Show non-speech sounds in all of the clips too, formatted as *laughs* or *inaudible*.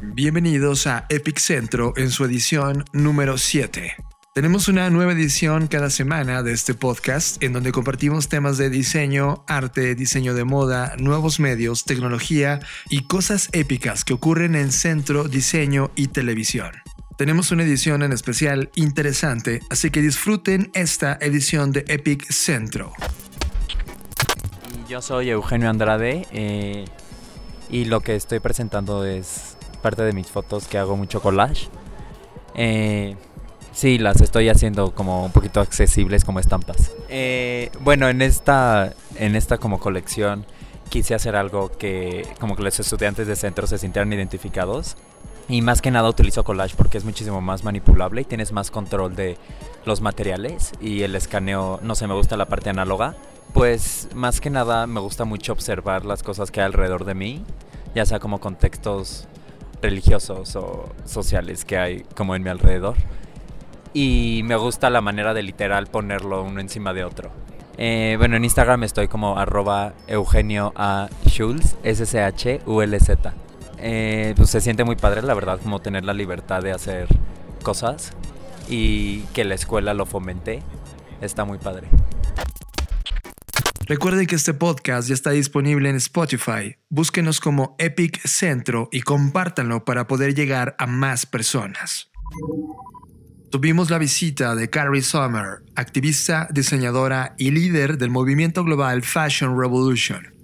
Bienvenidos a Epic Centro en su edición número 7. Tenemos una nueva edición cada semana de este podcast en donde compartimos temas de diseño, arte, diseño de moda, nuevos medios, tecnología y cosas épicas que ocurren en centro, diseño y televisión. Tenemos una edición en especial interesante, así que disfruten esta edición de Epic Centro. Yo soy Eugenio Andrade eh, y lo que estoy presentando es parte de mis fotos que hago mucho collage. Eh, sí, las estoy haciendo como un poquito accesibles como estampas. Eh, bueno, en esta, en esta como colección quise hacer algo que como que los estudiantes de centro se sintieran identificados y más que nada utilizo collage porque es muchísimo más manipulable y tienes más control de los materiales y el escaneo, no sé, me gusta la parte análoga. Pues más que nada me gusta mucho observar las cosas que hay alrededor de mí, ya sea como contextos religiosos o sociales que hay como en mi alrededor. Y me gusta la manera de literal ponerlo uno encima de otro. Eh, bueno, en Instagram estoy como arroba Eugenio A. Schulz, S-C-H-U-L-Z. Eh, pues se siente muy padre, la verdad, como tener la libertad de hacer cosas y que la escuela lo fomente. Está muy padre. Recuerden que este podcast ya está disponible en Spotify. Búsquenos como Epic Centro y compártanlo para poder llegar a más personas. Tuvimos la visita de Carrie Sommer, activista, diseñadora y líder del movimiento global Fashion Revolution.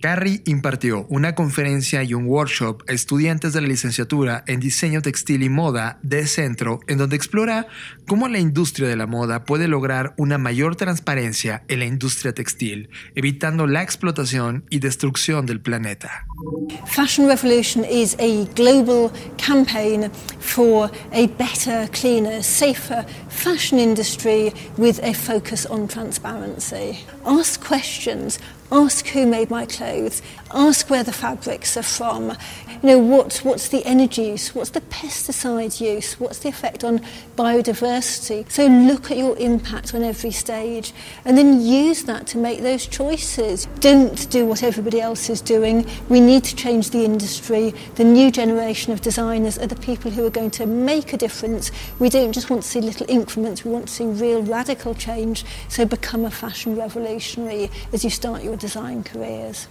Carrie impartió una conferencia y un workshop a estudiantes de la licenciatura en diseño textil y moda de Centro, en donde explora cómo la industria de la moda puede lograr una mayor transparencia en la industria textil, evitando la explotación y destrucción del planeta. Fashion Revolution is a global campaign for a better, cleaner, safer fashion industry with a focus on transparency. Ask questions ask who made my clothes, ask where the fabrics are from, you know, what, what's the energy use, what's the pesticide use, what's the effect on biodiversity. So look at your impact on every stage and then use that to make those choices. Don't do what everybody else is doing. We need to change the industry. The new generation of designers are the people who are going to make a difference. We don't just want to see little increments, we want to see real radical change. So become a fashion revolutionary as you start your design careers.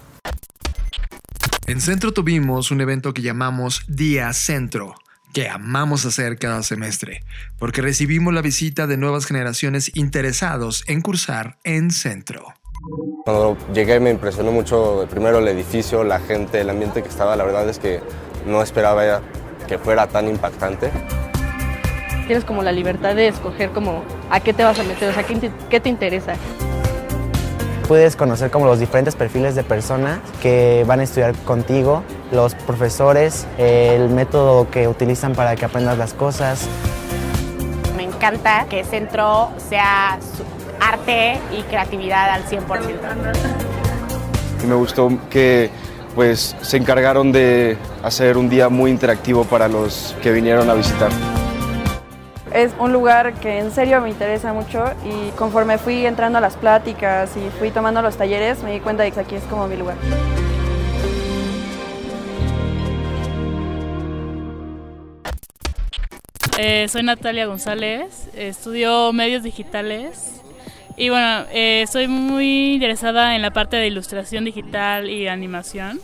En Centro tuvimos un evento que llamamos Día Centro, que amamos hacer cada semestre, porque recibimos la visita de nuevas generaciones interesados en cursar en Centro. Cuando llegué me impresionó mucho primero el edificio, la gente, el ambiente que estaba. La verdad es que no esperaba que fuera tan impactante. Tienes como la libertad de escoger como a qué te vas a meter, o sea, qué, qué te interesa puedes conocer como los diferentes perfiles de personas que van a estudiar contigo, los profesores, el método que utilizan para que aprendas las cosas. Me encanta que Centro sea arte y creatividad al 100%. Y me gustó que pues se encargaron de hacer un día muy interactivo para los que vinieron a visitar. Es un lugar que en serio me interesa mucho y conforme fui entrando a las pláticas y fui tomando los talleres me di cuenta de que aquí es como mi lugar. Eh, soy Natalia González, estudio medios digitales y bueno, eh, soy muy interesada en la parte de ilustración digital y animación.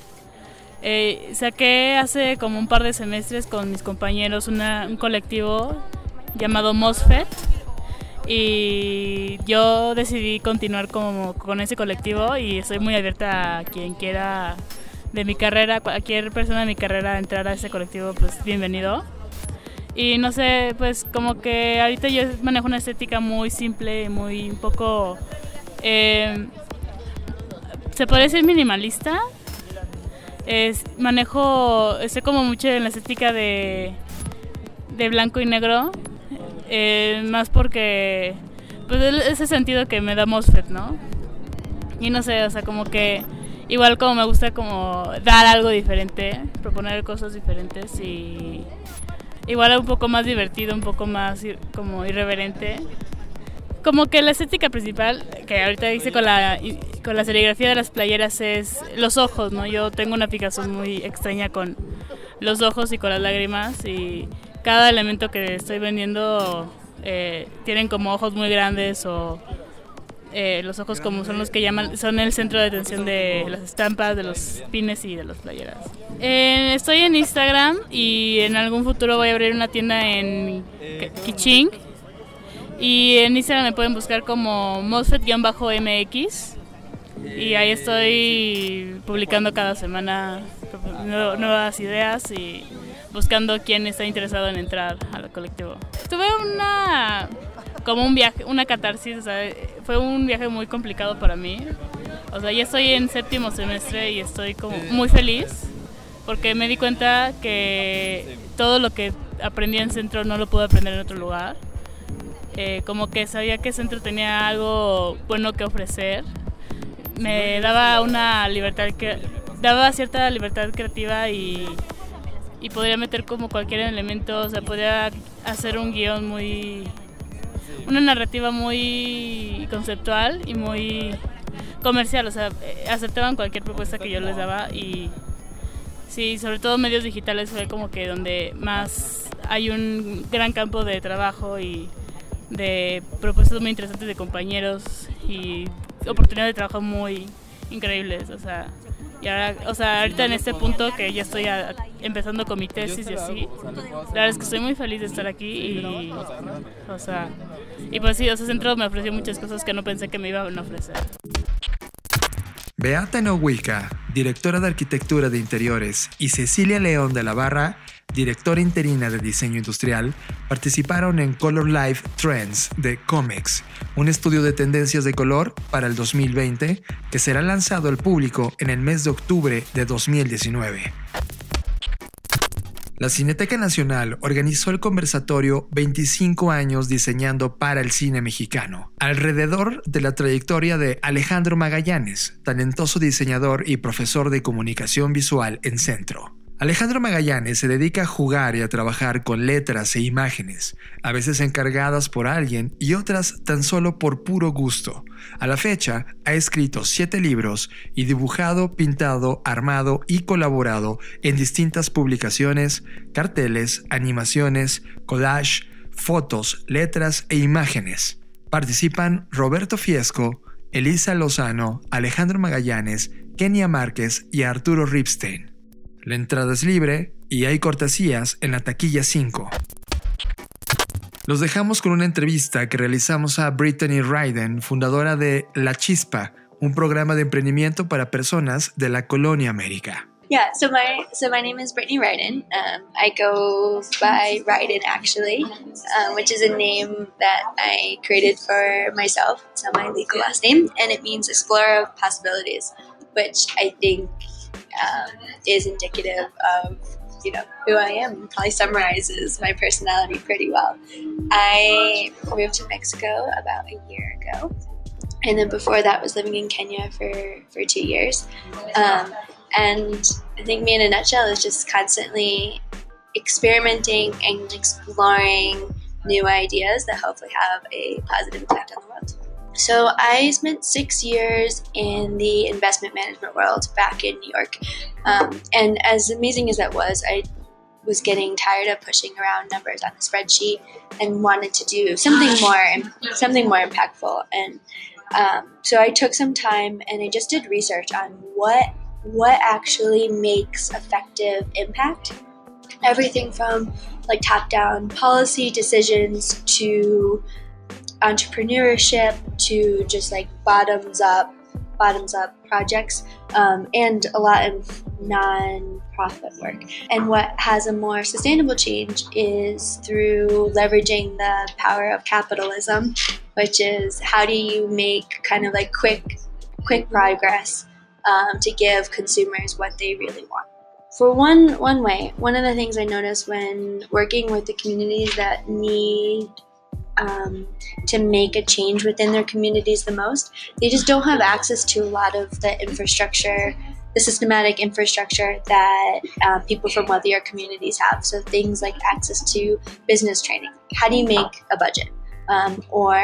Eh, saqué hace como un par de semestres con mis compañeros un colectivo llamado MOSFET y yo decidí continuar como, con ese colectivo y estoy muy abierta a quien quiera de mi carrera, cualquier persona de mi carrera entrar a ese colectivo, pues bienvenido. Y no sé, pues como que ahorita yo manejo una estética muy simple, muy un poco... Eh, se podría decir minimalista. Manejo, estoy como mucho en la estética de, de blanco y negro, eh, más porque pues ese sentido que me da MOSFET, ¿no? Y no sé, o sea, como que igual como me gusta como dar algo diferente, proponer cosas diferentes y igual un poco más divertido, un poco más como irreverente. Como que la estética principal que ahorita hice con la, con la serigrafía de las playeras es los ojos, ¿no? Yo tengo una aplicación muy extraña con los ojos y con las lágrimas y cada elemento que estoy vendiendo eh, tienen como ojos muy grandes o eh, los ojos como son los que llaman, son el centro de atención de las estampas, de los pines y de las playeras. Eh, estoy en Instagram y en algún futuro voy a abrir una tienda en Kiching. Y en Instagram me pueden buscar como Mosfet-MX. Y ahí estoy publicando cada semana nuevas ideas y buscando quién está interesado en entrar al colectivo. Tuve una como un viaje, una catarsis, o sea, fue un viaje muy complicado para mí. O sea, ya estoy en séptimo semestre y estoy como muy feliz porque me di cuenta que todo lo que aprendí en centro no lo pude aprender en otro lugar. Eh, como que sabía que centro tenía algo bueno que ofrecer. Me daba una libertad que daba cierta libertad creativa y, y podría meter como cualquier elemento, o sea, podría hacer un guion muy una narrativa muy conceptual y muy comercial, o sea, eh, aceptaban cualquier propuesta que yo les daba y sí, sobre todo medios digitales fue como que donde más hay un gran campo de trabajo y de propuestas muy interesantes de compañeros y oportunidades de trabajo muy increíbles, o sea, y ahora, o sea, ahorita en este punto que ya estoy empezando con mi tesis y así, la verdad es que estoy muy feliz de estar aquí y, o sea, y pues sí, ese centro me ofreció muchas cosas que no pensé que me iban a ofrecer. Beata Nohuica, directora de Arquitectura de Interiores, y Cecilia León de la Barra, directora interina de Diseño Industrial, participaron en Color Life Trends de Comex, un estudio de tendencias de color para el 2020 que será lanzado al público en el mes de octubre de 2019. La Cineteca Nacional organizó el conversatorio 25 años diseñando para el cine mexicano, alrededor de la trayectoria de Alejandro Magallanes, talentoso diseñador y profesor de comunicación visual en Centro. Alejandro Magallanes se dedica a jugar y a trabajar con letras e imágenes, a veces encargadas por alguien y otras tan solo por puro gusto. A la fecha, ha escrito siete libros y dibujado, pintado, armado y colaborado en distintas publicaciones, carteles, animaciones, collage, fotos, letras e imágenes. Participan Roberto Fiesco, Elisa Lozano, Alejandro Magallanes, Kenia Márquez y Arturo Ripstein. La entrada es libre y hay cortesías en la taquilla 5. Los dejamos con una entrevista que realizamos a Brittany Ryden, fundadora de La Chispa, un programa de emprendimiento para personas de la colonia América. Yeah, so my so my name is Brittany Ryden. Um, I go by Ryden actually, um, which is a name that I created for myself. It's not my legal last name, and it means explorer of possibilities, which I think um, is indicative of you know who I am. Probably summarizes my personality pretty well. I moved to Mexico about a year ago, and then before that was living in Kenya for for two years. Um, and I think me in a nutshell is just constantly experimenting and exploring new ideas that hopefully have a positive impact on the world. So I spent six years in the investment management world back in New York, um, and as amazing as that was, I was getting tired of pushing around numbers on a spreadsheet and wanted to do something more, something more impactful. And um, so I took some time and I just did research on what what actually makes effective impact. Everything from like top down policy decisions to entrepreneurship to just like bottoms up bottoms up projects um, and a lot of non-profit work. And what has a more sustainable change is through leveraging the power of capitalism which is how do you make kind of like quick quick progress um, to give consumers what they really want. For one one way one of the things i noticed when working with the communities that need um, to make a change within their communities the most. They just don't have access to a lot of the infrastructure, the systematic infrastructure that uh, people from wealthier communities have. So things like access to business training. How do you make a budget? Um, or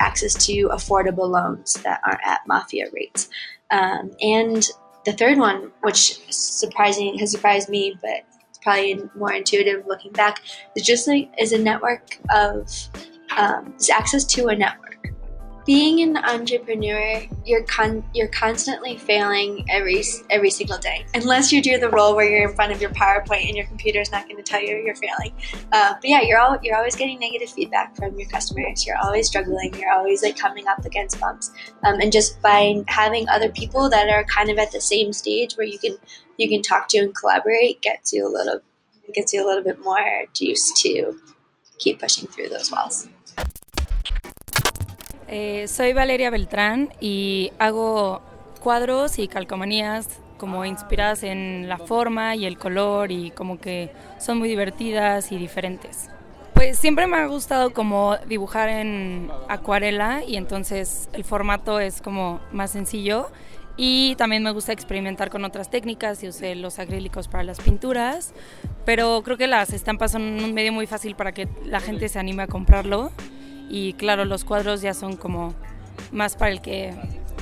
access to affordable loans that aren't at mafia rates. Um, and the third one, which surprising has surprised me, but it's probably more intuitive looking back. It's just like is a network of um, access to a network being an entrepreneur, you're con- you're constantly failing every every single day, unless you do the role where you're in front of your PowerPoint and your computer is not going to tell you you're failing. Uh, but yeah, you're all you're always getting negative feedback from your customers. You're always struggling. You're always like coming up against bumps, um, and just by having other people that are kind of at the same stage where you can you can talk to and collaborate gets you a little gets you a little bit more juice to keep pushing through those walls. Eh, soy Valeria Beltrán y hago cuadros y calcomanías como inspiradas en la forma y el color y como que son muy divertidas y diferentes. Pues siempre me ha gustado como dibujar en acuarela y entonces el formato es como más sencillo y también me gusta experimentar con otras técnicas y usé los acrílicos para las pinturas, pero creo que las estampas son un medio muy fácil para que la gente se anime a comprarlo y claro, los cuadros ya son como más para el que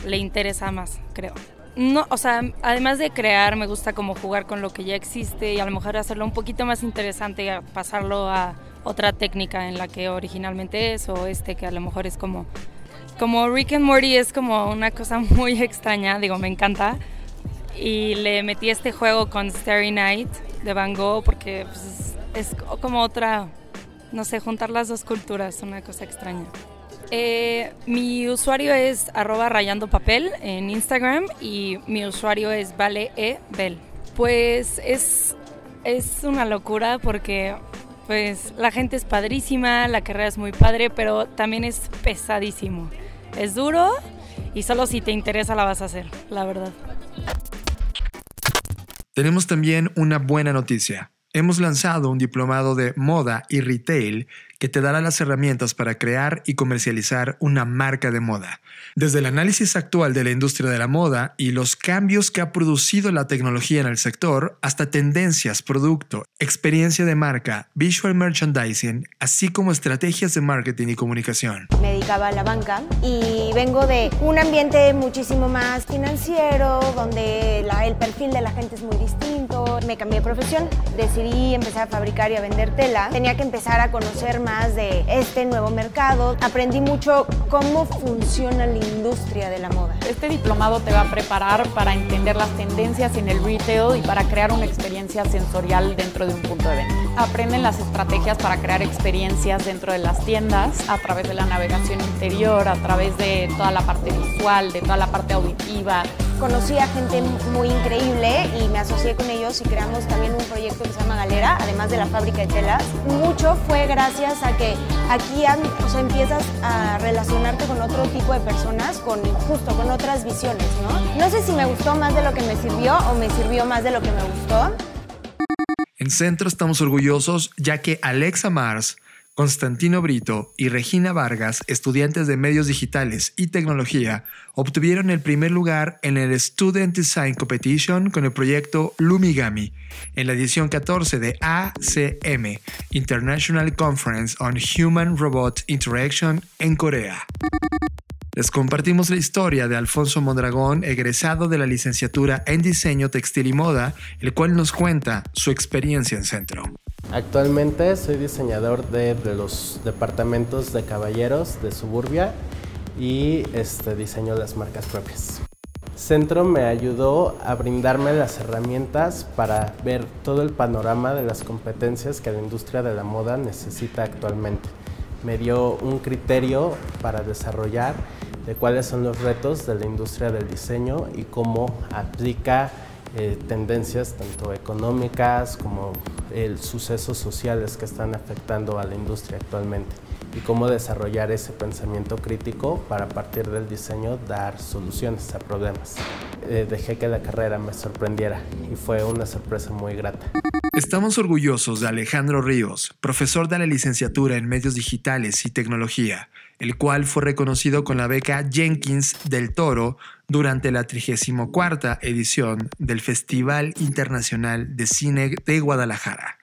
le interesa más, creo. No, o sea, además de crear, me gusta como jugar con lo que ya existe y a lo mejor hacerlo un poquito más interesante pasarlo a otra técnica en la que originalmente es o este que a lo mejor es como como Rick and Morty es como una cosa *laughs* muy extraña, digo, me encanta. Y le metí este juego con Starry Night de Van Gogh porque pues, es como otra no sé, juntar las dos culturas, una cosa extraña. Eh, mi usuario es arroba rayando papel en Instagram y mi usuario es vale e bel. Pues es, es una locura porque pues la gente es padrísima, la carrera es muy padre, pero también es pesadísimo. Es duro y solo si te interesa la vas a hacer, la verdad. Tenemos también una buena noticia. Hemos lanzado un diplomado de moda y retail que te dará las herramientas para crear y comercializar una marca de moda. Desde el análisis actual de la industria de la moda y los cambios que ha producido la tecnología en el sector, hasta tendencias, producto, experiencia de marca, visual merchandising, así como estrategias de marketing y comunicación. Me dedicaba a la banca y vengo de un ambiente muchísimo más financiero, donde el perfil de la gente es muy distinto. Me cambié de profesión, decidí empezar a fabricar y a vender tela. Tenía que empezar a conocer más de este nuevo mercado. Aprendí mucho cómo funciona la industria de la moda. Este diplomado te va a preparar para entender las tendencias en el retail y para crear una experiencia sensorial dentro de un punto de venta. Aprenden las estrategias para crear experiencias dentro de las tiendas a través de la navegación interior, a través de toda la parte visual, de toda la parte auditiva. Conocí a gente muy increíble y me asocié con ellos y creamos también un proyecto que se llama Galera, además de la fábrica de telas. Mucho fue gracias a que aquí o empiezas a relacionarte con otro tipo de personas, con, justo con otras visiones, ¿no? No sé si me gustó más de lo que me sirvió o me sirvió más de lo que me gustó. En Centro estamos orgullosos ya que Alexa Mars Constantino Brito y Regina Vargas, estudiantes de medios digitales y tecnología, obtuvieron el primer lugar en el Student Design Competition con el proyecto Lumigami en la edición 14 de ACM, International Conference on Human Robot Interaction en Corea. Les compartimos la historia de Alfonso Mondragón, egresado de la licenciatura en Diseño Textil y Moda, el cual nos cuenta su experiencia en Centro. Actualmente soy diseñador de, los departamentos de caballeros de Suburbia y este, diseño las marcas propias. Centro me ayudó a brindarme las herramientas para ver todo el panorama de las competencias que la industria de la moda necesita actualmente. Me dio un criterio para desarrollar de cuáles son los retos de la industria del diseño y cómo aplica eh, tendencias tanto económicas como el sucesos sociales que están afectando a la industria actualmente y cómo desarrollar ese pensamiento crítico para a partir del diseño dar soluciones a problemas. Eh, dejé que la carrera me sorprendiera y fue una sorpresa muy grata. Estamos orgullosos de Alejandro Ríos, profesor de la licenciatura en medios digitales y tecnología, el cual fue reconocido con la beca Jenkins del Toro durante la 34 edición del Festival Internacional de Cine de Guadalajara.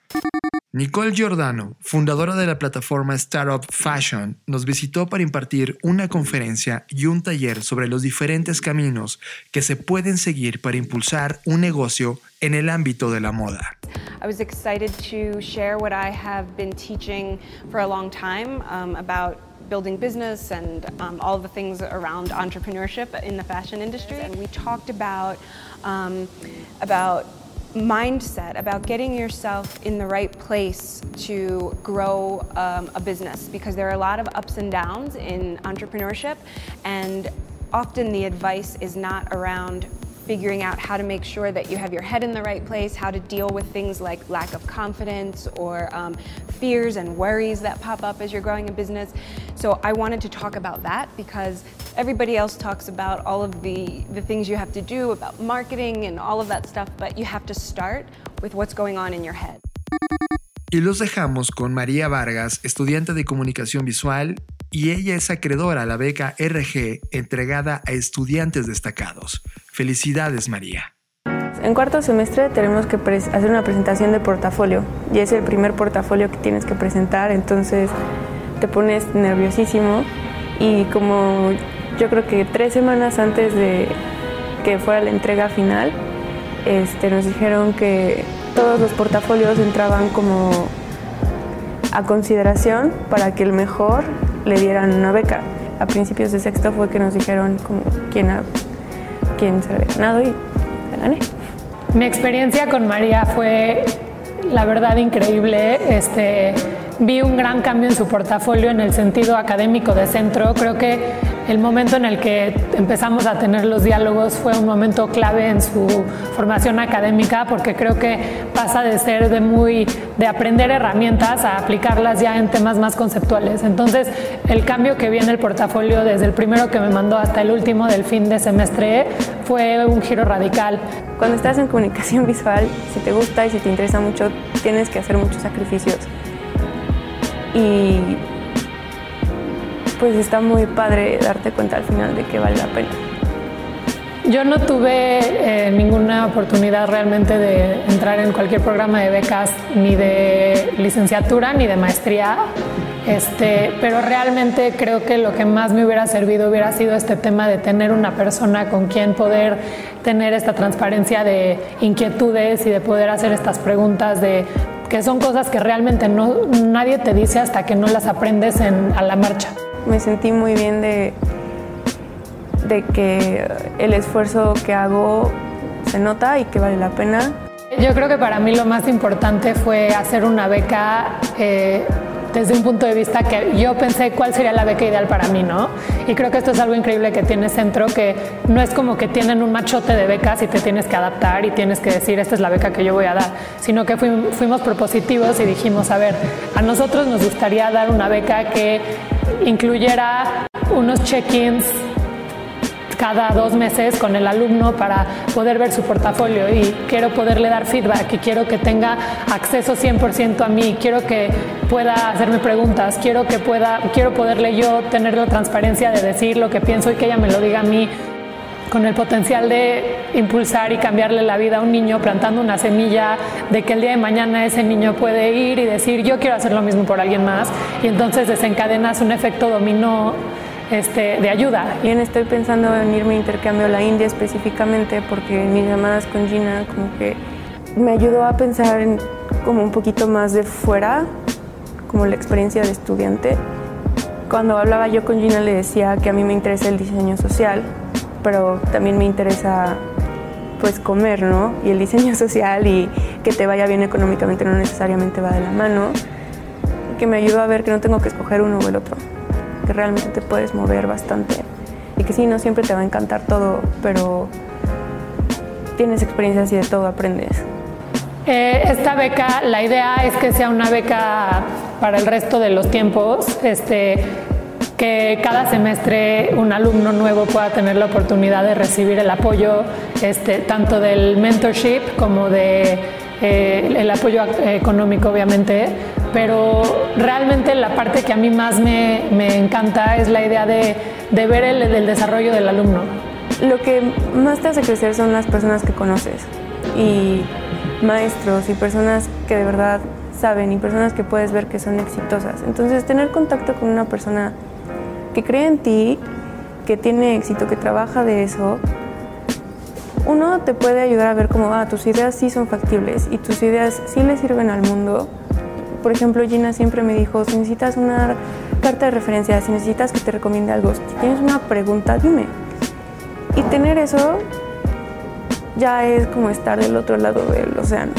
Nicole Giordano, fundadora de la plataforma Startup Fashion, nos visitó para impartir una conferencia y un taller sobre los diferentes caminos que se pueden seguir para impulsar un negocio en el ámbito de la moda. I was excited to share what I have been teaching for a long time um, about building business and um, all the things around entrepreneurship in the fashion industry. And we talked about um, about mindset, about getting yourself in the right place to grow um, a business because there are a lot of ups and downs in entrepreneurship and often the advice is not around figuring out how to make sure that you have your head in the right place, how to deal with things like lack of confidence or um, fears and worries that pop up as you're growing a business. So I wanted to talk about that because everybody else talks about all of the, the things you have to do about marketing and all of that stuff, but you have to start with what's going on in your head. Y los dejamos con María Vargas, estudiante de comunicación visual, y ella es acreedora a la beca RG entregada a estudiantes destacados. Felicidades, María. En cuarto semestre tenemos que hacer una presentación de portafolio y es el primer portafolio que tienes que presentar, entonces te pones nerviosísimo y como yo creo que tres semanas antes de que fuera la entrega final, este, nos dijeron que todos los portafolios entraban como a consideración para que el mejor le dieran una beca. A principios de sexto fue que nos dijeron como quién, quién se había ganado y la gané. Mi experiencia con María fue la verdad increíble. Este, vi un gran cambio en su portafolio en el sentido académico de centro. Creo que el momento en el que empezamos a tener los diálogos fue un momento clave en su formación académica porque creo que pasa de ser de muy de aprender herramientas a aplicarlas ya en temas más conceptuales. Entonces, el cambio que vi en el portafolio desde el primero que me mandó hasta el último del fin de semestre fue un giro radical. Cuando estás en comunicación visual, si te gusta y si te interesa mucho, tienes que hacer muchos sacrificios. Y pues está muy padre darte cuenta al final de que vale la pena. Yo no tuve eh, ninguna oportunidad realmente de entrar en cualquier programa de becas, ni de licenciatura, ni de maestría, este, pero realmente creo que lo que más me hubiera servido hubiera sido este tema de tener una persona con quien poder tener esta transparencia de inquietudes y de poder hacer estas preguntas de que son cosas que realmente no, nadie te dice hasta que no las aprendes en, a la marcha me sentí muy bien de, de que el esfuerzo que hago se nota y que vale la pena. Yo creo que para mí lo más importante fue hacer una beca eh, desde un punto de vista que yo pensé cuál sería la beca ideal para mí, ¿no? Y creo que esto es algo increíble que tiene Centro, que no es como que tienen un machote de becas y te tienes que adaptar y tienes que decir, esta es la beca que yo voy a dar, sino que fuimos propositivos y dijimos, a ver, a nosotros nos gustaría dar una beca que incluyera unos check-ins cada dos meses con el alumno para poder ver su portafolio. Y quiero poderle dar feedback y quiero que tenga acceso 100% a mí, quiero que pueda hacerme preguntas, quiero que pueda, quiero poderle yo tener la transparencia de decir lo que pienso y que ella me lo diga a mí con el potencial de impulsar y cambiarle la vida a un niño plantando una semilla de que el día de mañana ese niño puede ir y decir yo quiero hacer lo mismo por alguien más y entonces desencadenas un efecto dominó este, de ayuda. Bien, estoy pensando en irme a intercambio a la India específicamente porque mis llamadas con Gina como que me ayudó a pensar en como un poquito más de fuera, como la experiencia de estudiante. Cuando hablaba yo con Gina le decía que a mí me interesa el diseño social, pero también me interesa pues comer, ¿no? Y el diseño *laughs* social y que te vaya bien económicamente no necesariamente va de la mano. Que me ayudó a ver que no tengo que escoger uno o el otro que realmente te puedes mover bastante y que sí, no siempre te va a encantar todo, pero tienes experiencias y de todo aprendes. Eh, esta beca, la idea es que sea una beca para el resto de los tiempos, este, que cada semestre un alumno nuevo pueda tener la oportunidad de recibir el apoyo este, tanto del mentorship como de eh, el apoyo económico obviamente, pero realmente la parte que a mí más me, me encanta es la idea de, de ver el, el, desarrollo del alumno. Lo que más te hace crecer son las personas que conoces y maestros y personas que de verdad saben y personas que puedes ver que son exitosas. Entonces tener contacto con una persona que cree en ti, que tiene éxito, que trabaja de eso, uno te puede ayudar a ver cómo ah, tus ideas sí son factibles y tus ideas sí le sirven al mundo. Por ejemplo, Gina siempre me dijo, si necesitas una carta de referencia, si necesitas que te recomiende algo, si tienes una pregunta, dime. Y tener eso ya es como estar del otro lado del océano.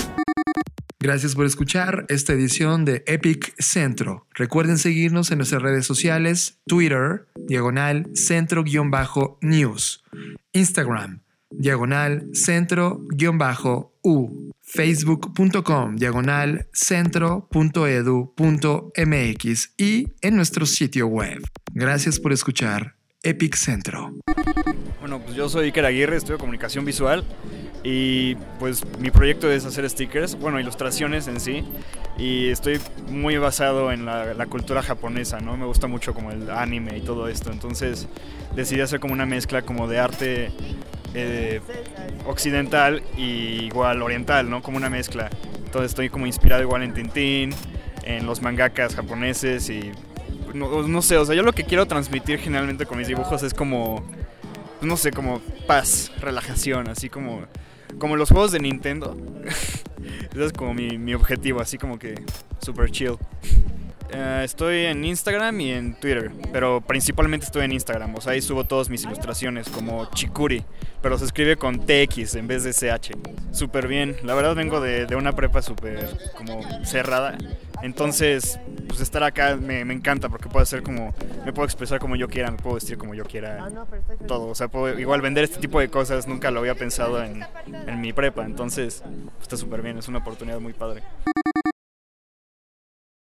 Gracias por escuchar esta edición de Epic Centro. Recuerden seguirnos en nuestras redes sociales, Twitter, diagonal centro-news, Instagram, diagonal centro-u, facebook.com, diagonal centro.edu.mx y en nuestro sitio web. Gracias por escuchar Epic Centro. Bueno, pues yo soy Iker Aguirre, estudio comunicación visual y pues mi proyecto es hacer stickers, bueno, ilustraciones en sí y estoy muy basado en la, cultura japonesa, ¿no? Me gusta mucho como el anime y todo esto, entonces decidí hacer como una mezcla como de arte eh, occidental y igual oriental, ¿no? Como una mezcla. Entonces estoy como inspirado igual en Tintín, en los mangakas japoneses y no, no sé, o sea, yo lo que quiero transmitir generalmente con mis dibujos es como no sé, como paz, relajación, así como como los juegos de Nintendo. *laughs* Ese es como mi, mi, objetivo, así como que super chill. Eh, estoy en Instagram y en Twitter, pero principalmente estoy en Instagram. O sea, ahí subo todas mis ilustraciones como Chikuri, pero se escribe con TX en vez de CH. Súper bien. La verdad vengo de, de una prepa súper como cerrada. Entonces, pues estar acá me, encanta porque puedo hacer como, me puedo expresar como yo quiera, me puedo vestir como yo quiera, todo. O sea, puedo igual vender este tipo de cosas, nunca lo había pensado en, en mi prepa. Entonces, está súper bien, es una oportunidad muy padre.